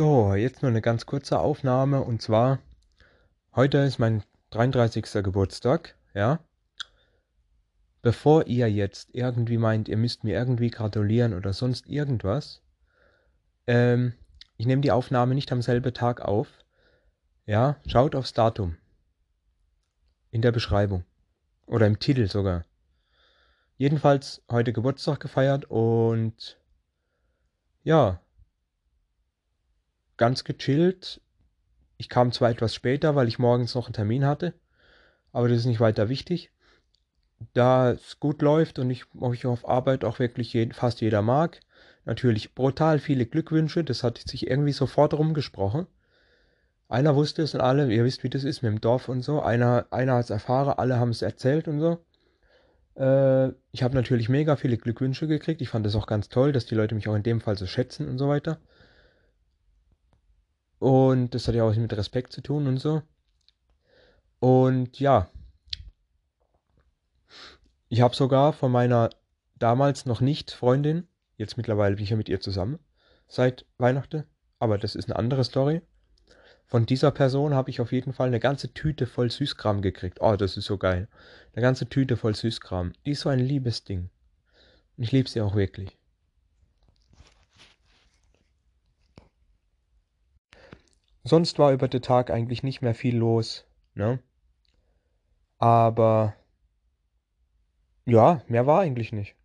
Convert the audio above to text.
So, jetzt nur eine ganz kurze Aufnahme und zwar heute ist mein 33. Geburtstag, ja. Bevor ihr jetzt irgendwie meint, ihr müsst mir irgendwie gratulieren oder sonst irgendwas, ähm, ich nehme die Aufnahme nicht am selben Tag auf. Ja, schaut aufs Datum. In der Beschreibung. Oder im Titel sogar. Jedenfalls heute Geburtstag gefeiert und ja, ganz gechillt. Ich kam zwar etwas später, weil ich morgens noch einen Termin hatte, aber das ist nicht weiter wichtig. Da es gut läuft und ich euch auf Arbeit auch wirklich jeden, fast jeder mag, natürlich brutal viele Glückwünsche, das hat sich irgendwie sofort rumgesprochen. Einer wusste es und alle, ihr wisst, wie das ist mit dem Dorf und so. Einer, einer hat es erfahren, alle haben es erzählt und so. Äh, ich habe natürlich mega viele Glückwünsche gekriegt. Ich fand es auch ganz toll, dass die Leute mich auch in dem Fall so schätzen und so weiter. Und das hat ja auch mit Respekt zu tun und so. Und ja, ich habe sogar von meiner damals noch nicht Freundin, jetzt mittlerweile bin ich ja mit ihr zusammen, seit Weihnachten, aber das ist eine andere Story. Von dieser Person habe ich auf jeden Fall eine ganze Tüte voll Süßkram gekriegt. Oh, das ist so geil. Eine ganze Tüte voll Süßkram. Die ist so ein liebes Ding. Und ich liebe sie auch wirklich. Sonst war über den Tag eigentlich nicht mehr viel los, ne? Aber ja, mehr war eigentlich nicht.